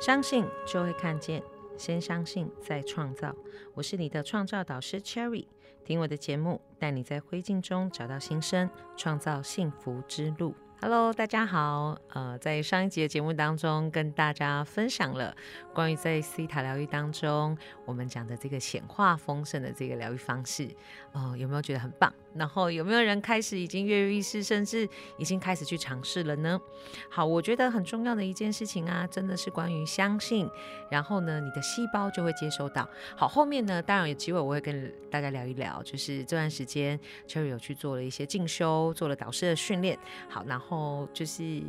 相信就会看见，先相信再创造。我是你的创造导师 Cherry，听我的节目，带你在灰烬中找到新生，创造幸福之路。Hello，大家好。呃，在上一集的节目当中，跟大家分享了关于在西塔疗愈当中，我们讲的这个显化丰盛的这个疗愈方式。呃，有没有觉得很棒？然后有没有人开始已经跃跃欲试，甚至已经开始去尝试了呢？好，我觉得很重要的一件事情啊，真的是关于相信。然后呢，你的细胞就会接收到。好，后面呢，当然有机会我会跟大家聊一聊，就是这段时间 Cherry 有去做了一些进修，做了导师的训练。好，然后就是。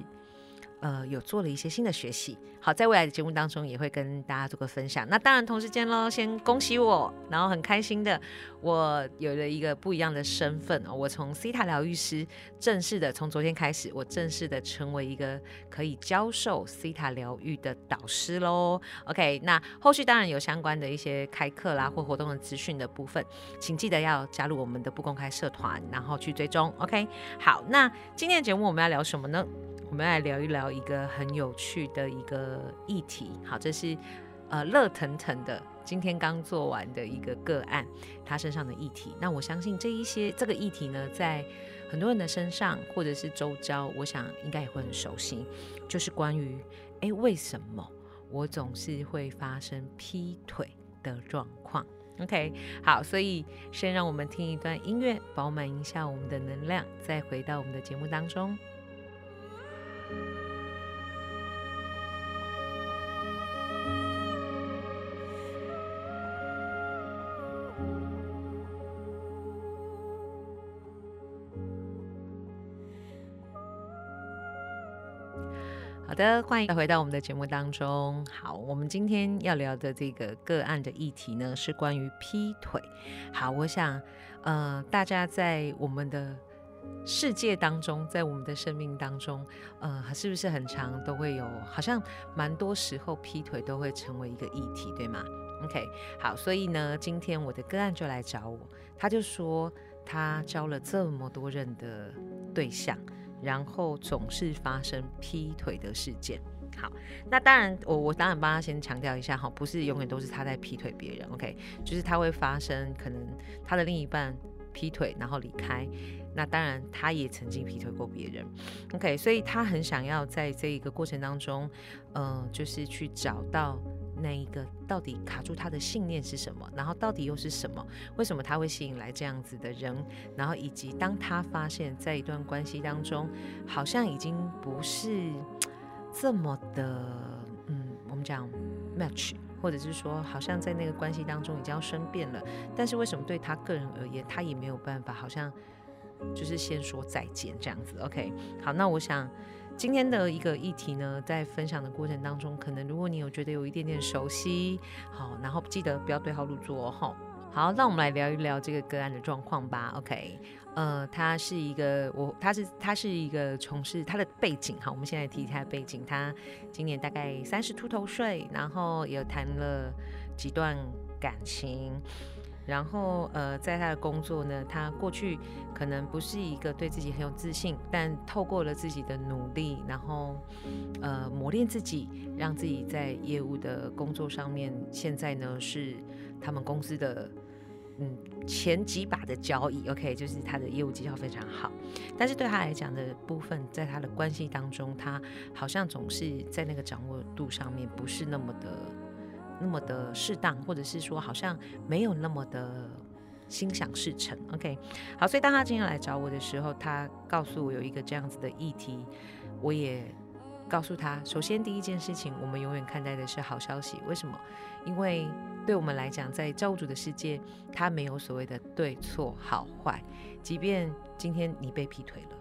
呃，有做了一些新的学习。好，在未来的节目当中也会跟大家做个分享。那当然，同时间喽，先恭喜我，然后很开心的，我有了一个不一样的身份哦。我从 C 塔疗愈师正式的，从昨天开始，我正式的成为一个可以教授 C 塔疗愈的导师喽。OK，那后续当然有相关的一些开课啦或活动的资讯的部分，请记得要加入我们的不公开社团，然后去追踪。OK，好，那今天的节目我们要聊什么呢？我们来聊一聊一个很有趣的一个议题。好，这是呃热腾腾的，今天刚做完的一个个案，他身上的议题。那我相信这一些这个议题呢，在很多人的身上或者是周遭，我想应该也会很熟悉，就是关于哎为什么我总是会发生劈腿的状况。OK，好，所以先让我们听一段音乐，饱满一下我们的能量，再回到我们的节目当中。的，欢迎回到我们的节目当中。好，我们今天要聊的这个个案的议题呢，是关于劈腿。好，我想，呃，大家在我们的。世界当中，在我们的生命当中，呃，是不是很长都会有？好像蛮多时候劈腿都会成为一个议题，对吗？OK，好，所以呢，今天我的个案就来找我，他就说他交了这么多任的对象，然后总是发生劈腿的事件。好，那当然，我我当然帮他先强调一下哈，不是永远都是他在劈腿别人，OK，就是他会发生可能他的另一半劈腿然后离开。那当然，他也曾经劈腿过别人，OK，所以他很想要在这一个过程当中，呃，就是去找到那一个到底卡住他的信念是什么，然后到底又是什么？为什么他会吸引来这样子的人？然后以及当他发现，在一段关系当中，好像已经不是这么的，嗯，我们讲 match，或者是说，好像在那个关系当中已经要生变了，但是为什么对他个人而言，他也没有办法，好像。就是先说再见这样子，OK。好，那我想今天的一个议题呢，在分享的过程当中，可能如果你有觉得有一点点熟悉，好，然后记得不要对号入座哦。好，那我们来聊一聊这个个案的状况吧，OK。呃，他是一个我，他是他是一个从事他的背景，好，我们现在提他的背景，他今年大概三十出头岁，然后也谈了几段感情。然后，呃，在他的工作呢，他过去可能不是一个对自己很有自信，但透过了自己的努力，然后，呃，磨练自己，让自己在业务的工作上面，现在呢是他们公司的嗯前几把的交易，OK，就是他的业务绩效非常好。但是对他来讲的部分，在他的关系当中，他好像总是在那个掌握度上面不是那么的。那么的适当，或者是说好像没有那么的心想事成。OK，好，所以当他今天来找我的时候，他告诉我有一个这样子的议题，我也告诉他，首先第一件事情，我们永远看待的是好消息。为什么？因为对我们来讲，在造物主的世界，他没有所谓的对错好坏。即便今天你被劈腿了，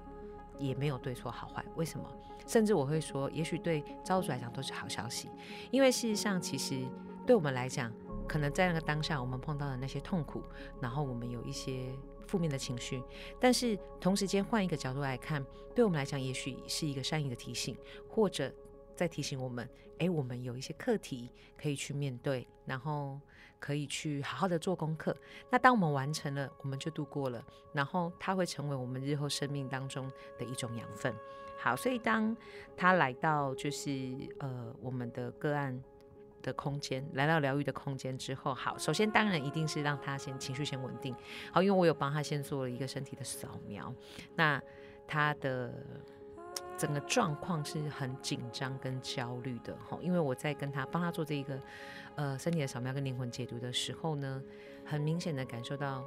也没有对错好坏。为什么？甚至我会说，也许对造物主来讲都是好消息，因为事实上其实。对我们来讲，可能在那个当下，我们碰到的那些痛苦，然后我们有一些负面的情绪，但是同时间换一个角度来看，对我们来讲，也许是一个善意的提醒，或者在提醒我们，哎，我们有一些课题可以去面对，然后可以去好好的做功课。那当我们完成了，我们就度过了，然后它会成为我们日后生命当中的一种养分。好，所以当他来到就是呃我们的个案的空间，来到疗愈的空间之后，好，首先当然一定是让他先情绪先稳定。好，因为我有帮他先做了一个身体的扫描，那他的整个状况是很紧张跟焦虑的。哈，因为我在跟他帮他做这一个呃身体的扫描跟灵魂解读的时候呢，很明显的感受到。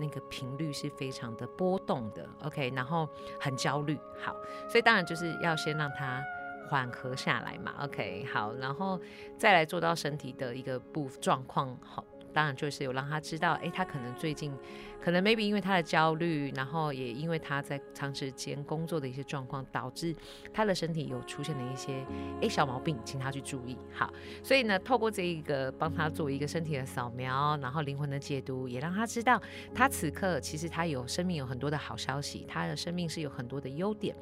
那个频率是非常的波动的，OK，然后很焦虑，好，所以当然就是要先让他缓和下来嘛，OK，好，然后再来做到身体的一个部状况好。当然就是有让他知道，哎，他可能最近，可能 maybe 因为他的焦虑，然后也因为他在长时间工作的一些状况，导致他的身体有出现了一些哎小毛病，请他去注意。好，所以呢，透过这一个帮他做一个身体的扫描，然后灵魂的解读，也让他知道，他此刻其实他有生命有很多的好消息，他的生命是有很多的优点。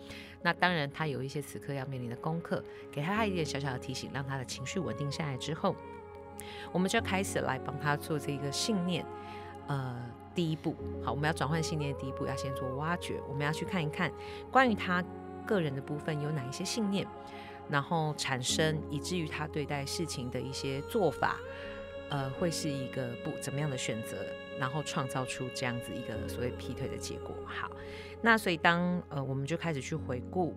那当然，他有一些此刻要面临的功课，给他一点小小的提醒，让他的情绪稳定下来之后。我们就开始来帮他做这个信念，呃，第一步，好，我们要转换信念的第一步，要先做挖掘，我们要去看一看关于他个人的部分有哪一些信念，然后产生以至于他对待事情的一些做法，呃，会是一个不怎么样的选择，然后创造出这样子一个所谓劈腿的结果。好，那所以当呃，我们就开始去回顾。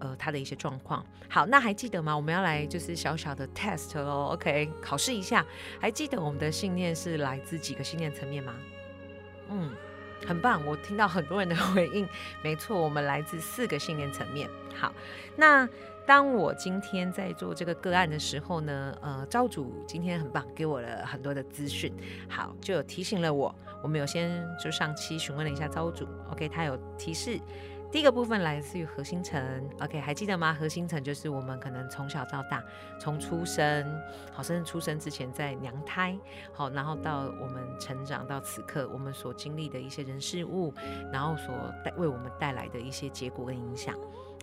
呃，他的一些状况。好，那还记得吗？我们要来就是小小的 test 喽，OK，考试一下。还记得我们的信念是来自几个信念层面吗？嗯，很棒，我听到很多人的 回应。没错，我们来自四个信念层面。好，那当我今天在做这个个案的时候呢，呃，招主今天很棒，给我了很多的资讯。好，就有提醒了我。我们有先就上期询问了一下招主，OK，他有提示。第一个部分来自于核心层，OK，还记得吗？核心层就是我们可能从小到大，从出生，好，甚至出生之前在娘胎，好，然后到我们成长到此刻，我们所经历的一些人事物，然后所带为我们带来的一些结果跟影响。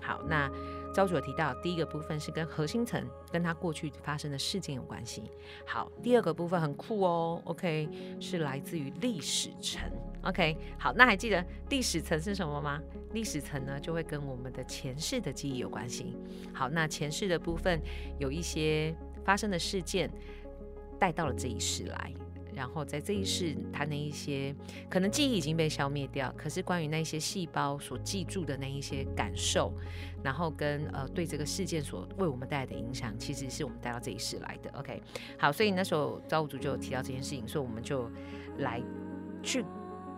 好，那朝主有提到，第一个部分是跟核心层跟他过去发生的事件有关系。好，第二个部分很酷哦，OK，是来自于历史层。OK，好，那还记得历史层是什么吗？历史层呢，就会跟我们的前世的记忆有关系。好，那前世的部分有一些发生的事件带到了这一世来，然后在这一世，他那一些可能记忆已经被消灭掉，可是关于那些细胞所记住的那一些感受，然后跟呃对这个事件所为我们带来的影响，其实是我们带到这一世来的。OK，好，所以那时候造物主就提到这件事情，所以我们就来去。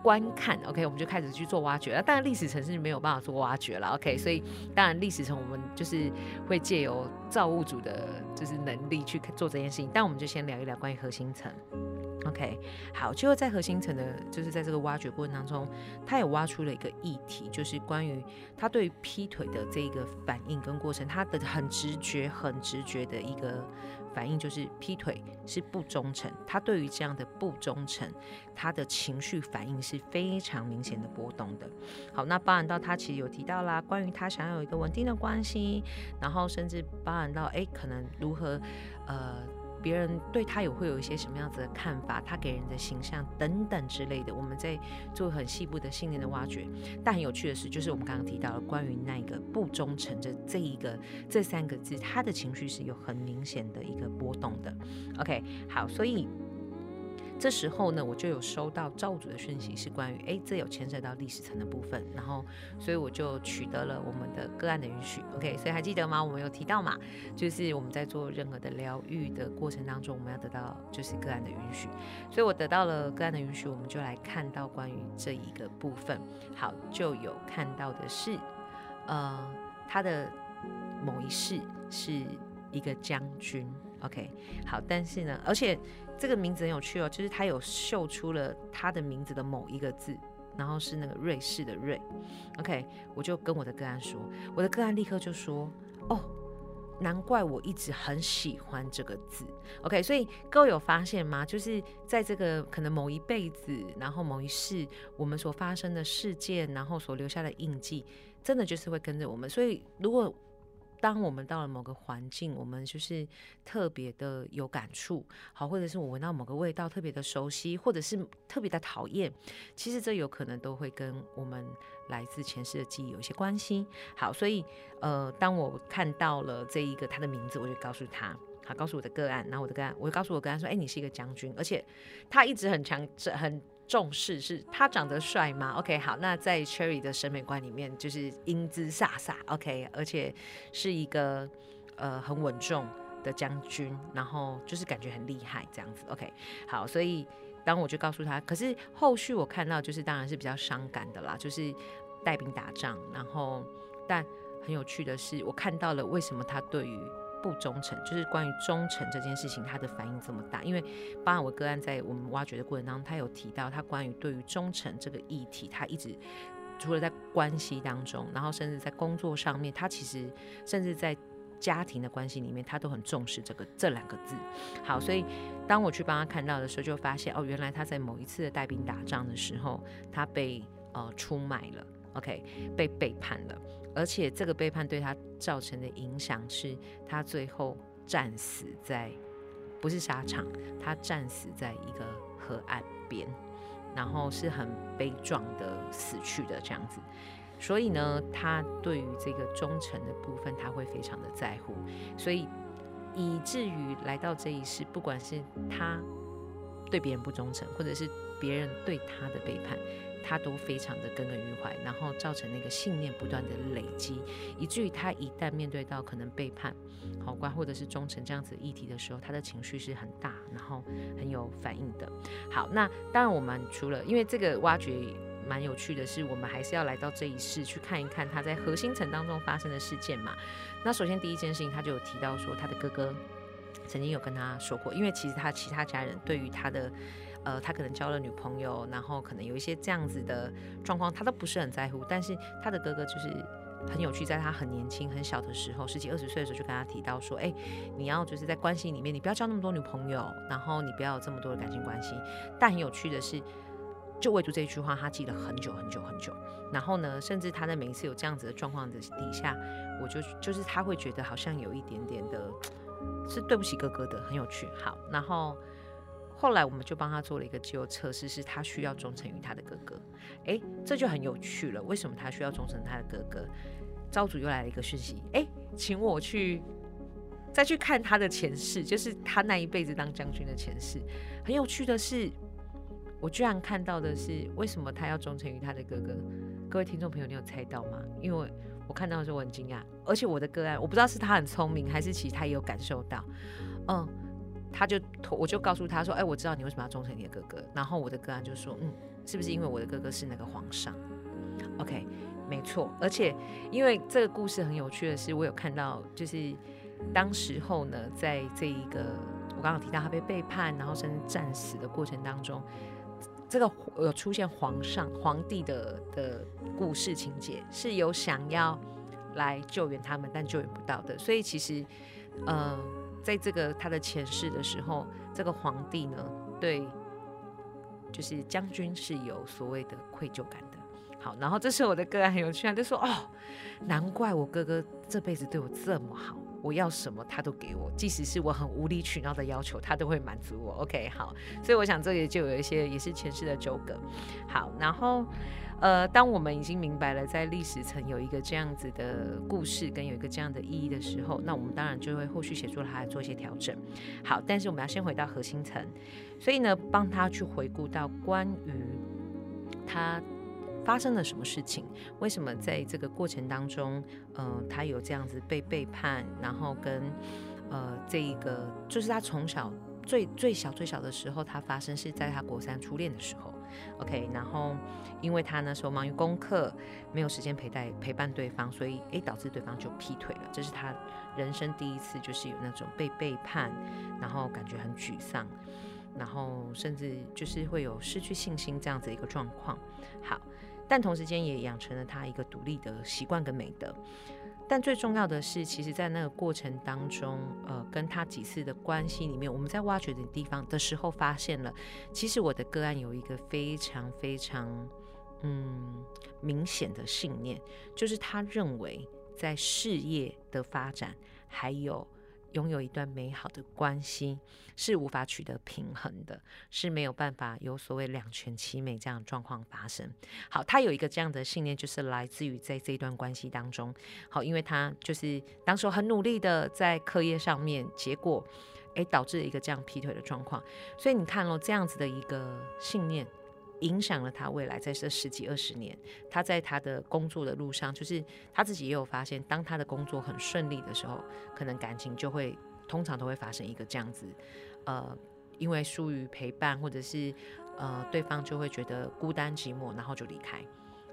观看，OK，我们就开始去做挖掘了。当然，历史层是没有办法做挖掘了，OK。所以，当然历史层我们就是会借由造物主的，就是能力去做这件事情。但我们就先聊一聊关于核心层，OK。好，最后在核心层的，就是在这个挖掘过程当中，他也挖出了一个议题，就是关于他对劈腿的这个反应跟过程，他的很直觉、很直觉的一个。反应就是劈腿是不忠诚，他对于这样的不忠诚，他的情绪反应是非常明显的波动的。好，那包含到他其实有提到啦，关于他想要有一个稳定的关系，然后甚至包含到哎，可能如何呃。别人对他有会有一些什么样子的看法，他给人的形象等等之类的，我们在做很细部的信念的挖掘。但很有趣的是，就是我们刚刚提到了关于那个不忠诚的这一个这三个字，他的情绪是有很明显的一个波动的。OK，好，所以。这时候呢，我就有收到造主的讯息，是关于哎，这有牵涉到历史层的部分，然后所以我就取得了我们的个案的允许。OK，所以还记得吗？我们有提到嘛，就是我们在做任何的疗愈的过程当中，我们要得到就是个案的允许。所以我得到了个案的允许，我们就来看到关于这一个部分。好，就有看到的是，呃，他的某一世是一个将军。OK，好，但是呢，而且。这个名字很有趣哦，就是他有秀出了他的名字的某一个字，然后是那个瑞士的瑞。OK，我就跟我的个案说，我的个案立刻就说：“哦，难怪我一直很喜欢这个字。”OK，所以各位有发现吗？就是在这个可能某一辈子，然后某一世，我们所发生的事件，然后所留下的印记，真的就是会跟着我们。所以如果当我们到了某个环境，我们就是特别的有感触，好，或者是我闻到某个味道特别的熟悉，或者是特别的讨厌，其实这有可能都会跟我们来自前世的记忆有一些关系。好，所以呃，当我看到了这一个他的名字，我就告诉他，好，告诉我的个案，然后我的个案，我就告诉我个案说，哎，你是一个将军，而且他一直很强，很重视是他长得帅吗？OK，好，那在 Cherry 的审美观里面，就是英姿飒飒，OK，而且是一个呃很稳重的将军，然后就是感觉很厉害这样子，OK，好，所以。当我就告诉他，可是后续我看到就是当然是比较伤感的啦，就是带兵打仗，然后但很有趣的是，我看到了为什么他对于不忠诚，就是关于忠诚这件事情，他的反应这么大。因为包含我个案在我们挖掘的过程当中，他有提到他关于对于忠诚这个议题，他一直除了在关系当中，然后甚至在工作上面，他其实甚至在。家庭的关系里面，他都很重视这个这两个字。好，所以当我去帮他看到的时候，就发现哦，原来他在某一次的带兵打仗的时候，他被呃出卖了，OK，被背叛了，而且这个背叛对他造成的影响是，他最后战死在不是沙场，他战死在一个河岸边，然后是很悲壮的死去的这样子。所以呢，他对于这个忠诚的部分，他会非常的在乎，所以以至于来到这一世，不管是他对别人不忠诚，或者是别人对他的背叛，他都非常的耿耿于怀，然后造成那个信念不断的累积，以至于他一旦面对到可能背叛、好关或者是忠诚这样子议题的时候，他的情绪是很大，然后很有反应的。好，那当然我们除了因为这个挖掘。蛮有趣的是，我们还是要来到这一世去看一看他在核心层当中发生的事件嘛。那首先第一件事情，他就有提到说，他的哥哥曾经有跟他说过，因为其实他其他家人对于他的，呃，他可能交了女朋友，然后可能有一些这样子的状况，他都不是很在乎。但是他的哥哥就是很有趣，在他很年轻很小的时候，十几二十岁的时候，就跟他提到说，哎，你要就是在关系里面，你不要交那么多女朋友，然后你不要有这么多的感情关系。但很有趣的是。就唯独这一句话，他记了很久很久很久。然后呢，甚至他在每一次有这样子的状况的底下，我就就是他会觉得好像有一点点的，是对不起哥哥的，很有趣。好，然后后来我们就帮他做了一个肌肉测试，是他需要忠诚于他的哥哥。哎，这就很有趣了。为什么他需要忠诚他的哥哥？招主又来了一个讯息，哎，请我去再去看他的前世，就是他那一辈子当将军的前世。很有趣的是。我居然看到的是，为什么他要忠诚于他的哥哥？各位听众朋友，你有猜到吗？因为我看到的时候我很惊讶，而且我的个案，我不知道是他很聪明，还是其实他也有感受到。嗯，他就我就告诉他说：“哎，我知道你为什么要忠诚你的哥哥。”然后我的个案就说：“嗯，是不是因为我的哥哥是那个皇上？”OK，没错。而且因为这个故事很有趣的是，我有看到，就是当时候呢，在这一个我刚刚提到他被背叛，然后甚至战死的过程当中。这个有出现皇上、皇帝的的故事情节，是有想要来救援他们，但救援不到的。所以其实，呃，在这个他的前世的时候，这个皇帝呢，对，就是将军是有所谓的愧疚感的。好，然后这时候我的个案很有趣啊，就说：“哦，难怪我哥哥这辈子对我这么好。”我要什么他都给我，即使是我很无理取闹的要求，他都会满足我。OK，好，所以我想这里就有一些也是前世的纠葛。好，然后呃，当我们已经明白了在历史层有一个这样子的故事跟有一个这样的意义的时候，那我们当然就会后续写作来做一些调整。好，但是我们要先回到核心层，所以呢，帮他去回顾到关于他。发生了什么事情？为什么在这个过程当中，呃，他有这样子被背叛，然后跟呃这一个，就是他从小最最小最小的时候，他发生是在他国三初恋的时候，OK，然后因为他那时候忙于功课，没有时间陪带陪伴对方，所以诶导致对方就劈腿了。这是他人生第一次，就是有那种被背叛，然后感觉很沮丧，然后甚至就是会有失去信心这样子一个状况。好。但同时间也养成了他一个独立的习惯跟美德。但最重要的是，其实，在那个过程当中，呃，跟他几次的关系里面，我们在挖掘的地方的时候，发现了，其实我的个案有一个非常非常嗯明显的信念，就是他认为在事业的发展，还有拥有一段美好的关系是无法取得平衡的，是没有办法有所谓两全其美这样的状况发生。好，他有一个这样的信念，就是来自于在这一段关系当中，好，因为他就是当时很努力的在课业上面，结果诶导致了一个这样劈腿的状况。所以你看咯，这样子的一个信念。影响了他未来在这十几二十年，他在他的工作的路上，就是他自己也有发现，当他的工作很顺利的时候，可能感情就会通常都会发生一个这样子，呃，因为疏于陪伴，或者是呃对方就会觉得孤单寂寞，然后就离开。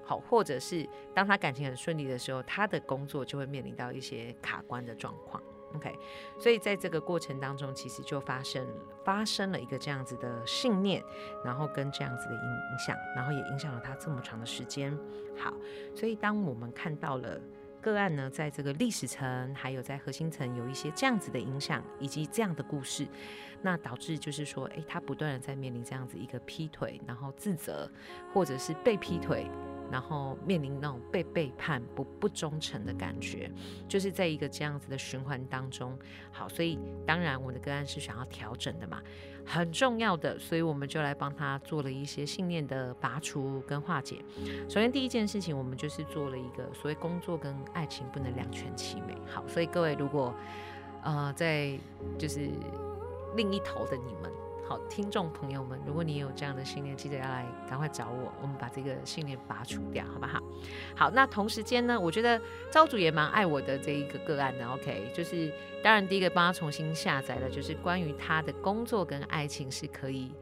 好，或者是当他感情很顺利的时候，他的工作就会面临到一些卡关的状况。OK，所以在这个过程当中，其实就发生发生了一个这样子的信念，然后跟这样子的影影响，然后也影响了他这么长的时间。好，所以当我们看到了个案呢，在这个历史层还有在核心层有一些这样子的影响，以及这样的故事，那导致就是说，诶，他不断的在面临这样子一个劈腿，然后自责，或者是被劈腿。然后面临那种被背叛、不不忠诚的感觉，就是在一个这样子的循环当中。好，所以当然我的个案是想要调整的嘛，很重要的，所以我们就来帮他做了一些信念的拔除跟化解。首先第一件事情，我们就是做了一个所谓工作跟爱情不能两全其美。好，所以各位如果呃在就是另一头的你们。好，听众朋友们，如果你有这样的信念，记得要来赶快找我，我们把这个信念拔除掉，好不好？好，那同时间呢，我觉得招主也蛮爱我的这一个个案的，OK，就是当然第一个帮他重新下载的，就是关于他的工作跟爱情是可以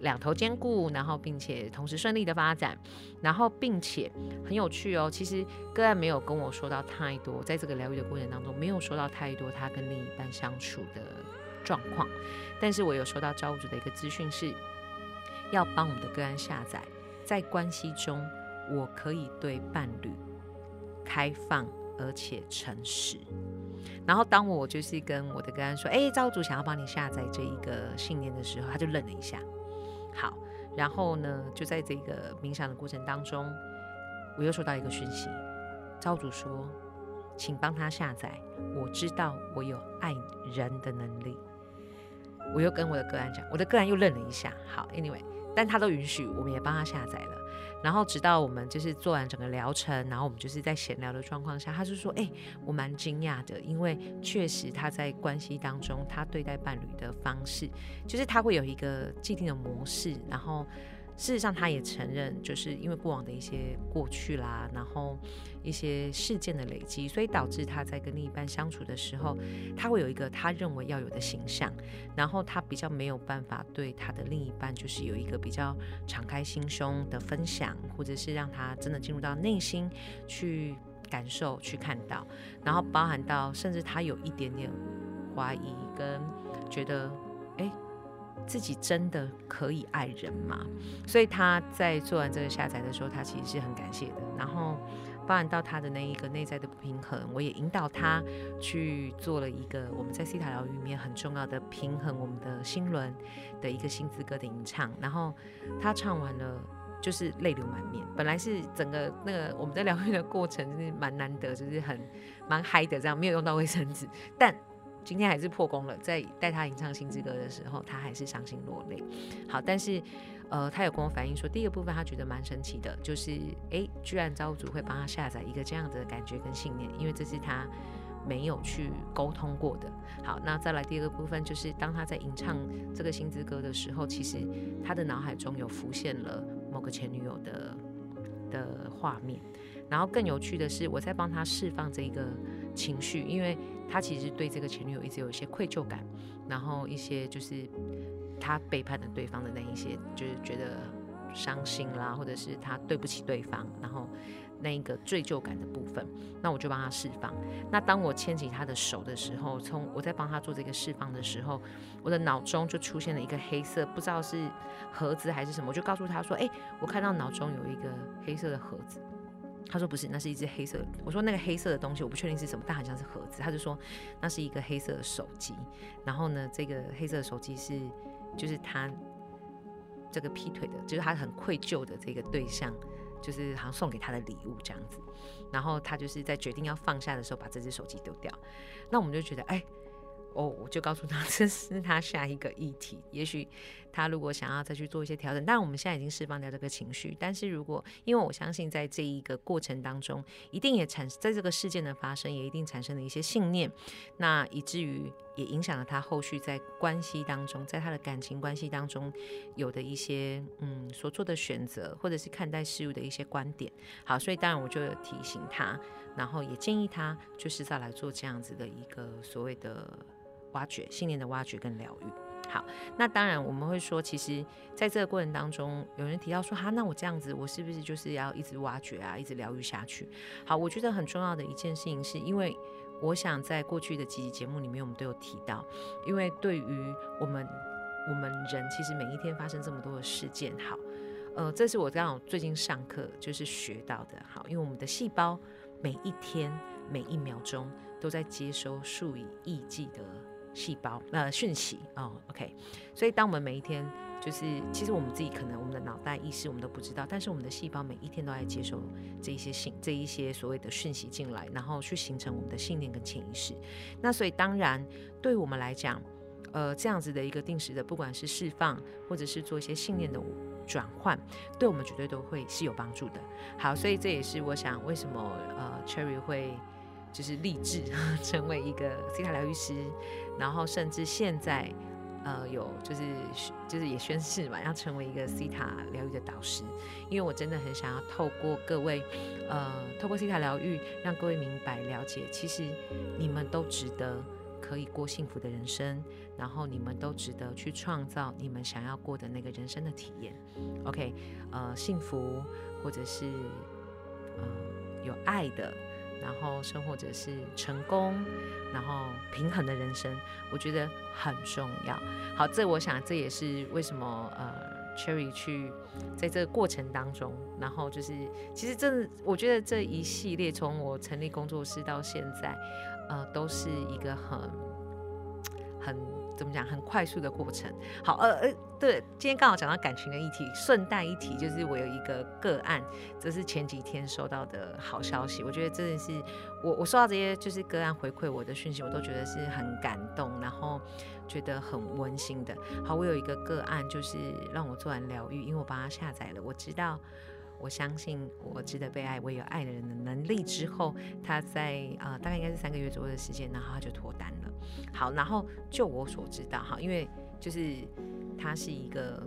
两头兼顾，然后并且同时顺利的发展，然后并且很有趣哦。其实个案没有跟我说到太多，在这个疗愈的过程当中，没有说到太多他跟另一半相处的。状况，但是我有收到招物主的一个资讯，是要帮我们的个案下载，在关系中，我可以对伴侣开放而且诚实。然后当我就是跟我的个案说，哎，招物主想要帮你下载这一个信念的时候，他就愣了一下。好，然后呢，就在这个冥想的过程当中，我又收到一个讯息，招主说，请帮他下载，我知道我有爱人的能力。我又跟我的个案讲，我的个案又愣了一下。好，Anyway，但他都允许，我们也帮他下载了。然后直到我们就是做完整个疗程，然后我们就是在闲聊的状况下，他就说：“哎，我蛮惊讶的，因为确实他在关系当中，他对待伴侣的方式，就是他会有一个既定的模式，然后。”事实上，他也承认，就是因为过往的一些过去啦，然后一些事件的累积，所以导致他在跟另一半相处的时候，他会有一个他认为要有的形象，然后他比较没有办法对他的另一半，就是有一个比较敞开心胸的分享，或者是让他真的进入到内心去感受、去看到，然后包含到甚至他有一点点怀疑跟觉得，哎。自己真的可以爱人吗？所以他在做完这个下载的时候，他其实是很感谢的。然后，包含到他的那一个内在的不平衡，我也引导他去做了一个我们在西塔疗愈里面很重要的平衡我们的心轮的一个新资歌的吟唱。然后他唱完了，就是泪流满面。本来是整个那个我们在疗愈的过程是蛮难得，就是很蛮嗨的，这样没有用到卫生纸，但。今天还是破功了，在带他吟唱《新之歌》的时候，他还是伤心落泪。好，但是，呃，他有跟我反映说，第一个部分他觉得蛮神奇的，就是，哎，居然招主会帮他下载一个这样的感觉跟信念，因为这是他没有去沟通过的。好，那再来第二个部分，就是当他在吟唱这个《新之歌》的时候，其实他的脑海中有浮现了某个前女友的的画面。然后更有趣的是，我在帮他释放这个情绪，因为。他其实对这个前女友一直有一些愧疚感，然后一些就是他背叛了对方的那一些，就是觉得伤心啦，或者是他对不起对方，然后那一个罪疚感的部分，那我就帮他释放。那当我牵起他的手的时候，从我在帮他做这个释放的时候，我的脑中就出现了一个黑色，不知道是盒子还是什么，我就告诉他说：“哎，我看到脑中有一个黑色的盒子。”他说不是，那是一只黑色。我说那个黑色的东西我不确定是什么，但好像是盒子。他就说那是一个黑色的手机。然后呢，这个黑色的手机是就是他这个劈腿的，就是他很愧疚的这个对象，就是好像送给他的礼物这样子。然后他就是在决定要放下的时候，把这只手机丢掉。那我们就觉得，哎，哦，我就告诉他 这是他下一个议题。也许他如果想要再去做一些调整，但我们现在已经释放掉这个情绪。但是如果因为我相信在这一个过程当中，一定也产在这个事件的发生，也一定产生了一些信念，那以至于也影响了他后续在关系当中，在他的感情关系当中有的一些嗯所做的选择，或者是看待事物的一些观点。好，所以当然我就有提醒他，然后也建议他就是再来做这样子的一个所谓的。挖掘信念的挖掘跟疗愈，好，那当然我们会说，其实在这个过程当中，有人提到说，哈，那我这样子，我是不是就是要一直挖掘啊，一直疗愈下去？好，我觉得很重要的一件事情，是因为我想在过去的几集节目里面，我们都有提到，因为对于我们我们人，其实每一天发生这么多的事件，好，呃，这是我刚好最近上课就是学到的，好，因为我们的细胞每一天每一秒钟都在接收数以亿计的。细胞呃讯息哦，OK，所以当我们每一天就是其实我们自己可能我们的脑袋意识我们都不知道，但是我们的细胞每一天都在接收这一些信这一些所谓的讯息进来，然后去形成我们的信念跟潜意识。那所以当然对我们来讲，呃这样子的一个定时的不管是释放或者是做一些信念的转换，对我们绝对都会是有帮助的。好，所以这也是我想为什么呃 Cherry 会。就是立志 成为一个西塔疗愈师，然后甚至现在，呃，有就是就是也宣誓嘛，要成为一个西塔疗愈的导师。因为我真的很想要透过各位，呃，透过西塔疗愈，让各位明白了解，其实你们都值得可以过幸福的人生，然后你们都值得去创造你们想要过的那个人生的体验。OK，呃，幸福或者是呃有爱的。然后，生或者是成功，然后平衡的人生，我觉得很重要。好，这我想这也是为什么呃，Cherry 去在这个过程当中，然后就是其实这我觉得这一系列从我成立工作室到现在，呃，都是一个很很。怎么讲？很快速的过程。好，呃呃，对，今天刚好讲到感情的议题，顺带一提，就是我有一个个案，这是前几天收到的好消息。我觉得真的是我我收到这些就是个案回馈我的讯息，我都觉得是很感动，然后觉得很温馨的。好，我有一个个案，就是让我做完疗愈，因为我帮他下载了，我知道。我相信我值得被爱，我有爱的人的能力。之后，他在呃大概应该是三个月左右的时间，然后他就脱单了。好，然后就我所知道哈，因为就是他是一个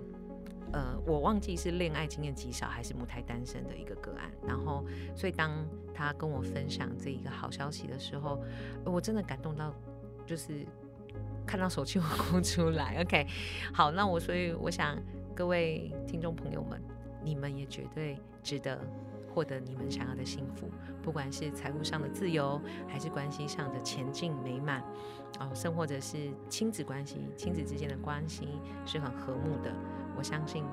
呃，我忘记是恋爱经验极少还是母胎单身的一个个案。然后，所以当他跟我分享这一个好消息的时候，我真的感动到就是看到手机 我哭出来。OK，好，那我所以我想各位听众朋友们。你们也绝对值得获得你们想要的幸福，不管是财务上的自由，还是关系上的前进美满，哦，甚或者是亲子关系，亲子之间的关系是很和睦的。我相信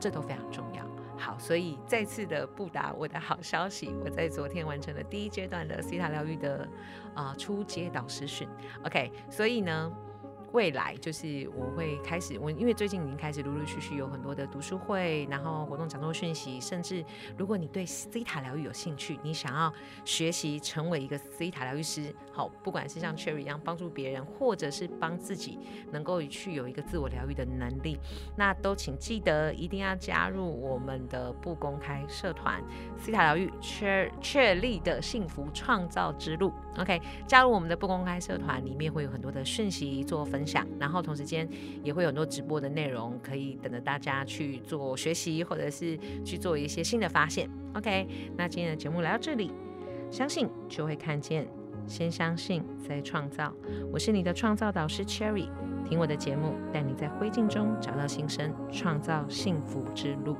这都非常重要。好，所以再次的布达我的好消息，我在昨天完成了第一阶段的西塔疗愈的啊初阶导师训。OK，所以呢。未来就是我会开始，我因为最近已经开始陆陆续续有很多的读书会，然后活动讲座讯息，甚至如果你对 C 塔疗愈有兴趣，你想要学习成为一个 C 塔疗愈师，好，不管是像 Cherry 一样帮助别人，或者是帮自己能够去有一个自我疗愈的能力，那都请记得一定要加入我们的不公开社团 C 塔疗愈确确立的幸福创造之路。OK，加入我们的不公开社团，里面会有很多的讯息做分。分享，然后同时间也会有很多直播的内容，可以等着大家去做学习，或者是去做一些新的发现。OK，那今天的节目来到这里，相信就会看见，先相信再创造。我是你的创造导师 Cherry，听我的节目，带你在灰烬中找到新生，创造幸福之路。